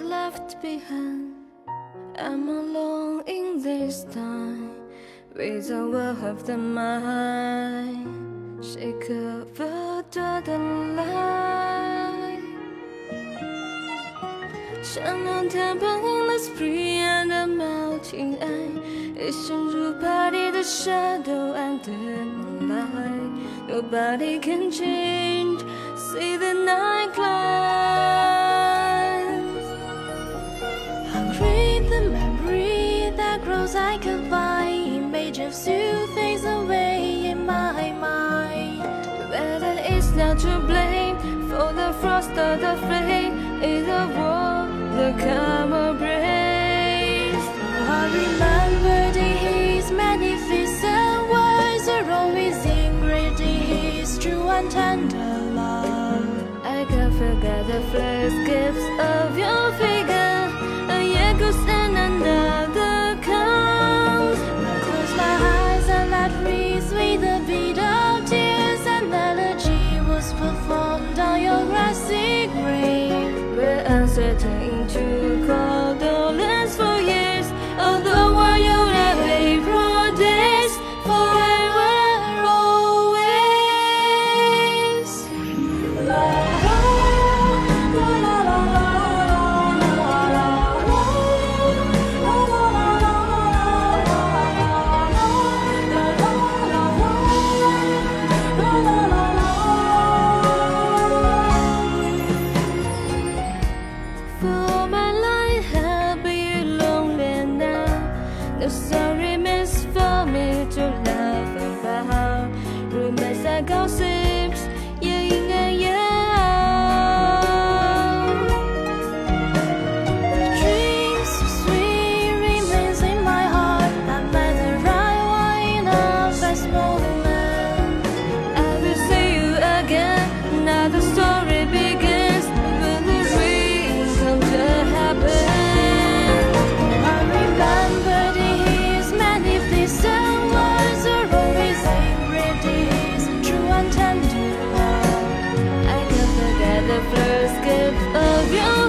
left behind. I'm alone in this time, with a world of the mind. She covered the light. 像那天本应 the spring 的 melting eye，一陷入 party 的 shadow under moonlight. Nobody can change. I can find image of you fades away in my mind. But it's not to blame For the frost or the flame. In the war, the camera breaks I remember the his magnificent words Are always ingrained in his true and tender love. I can't forget the first gifts of your figure I yet 写一句 escape of your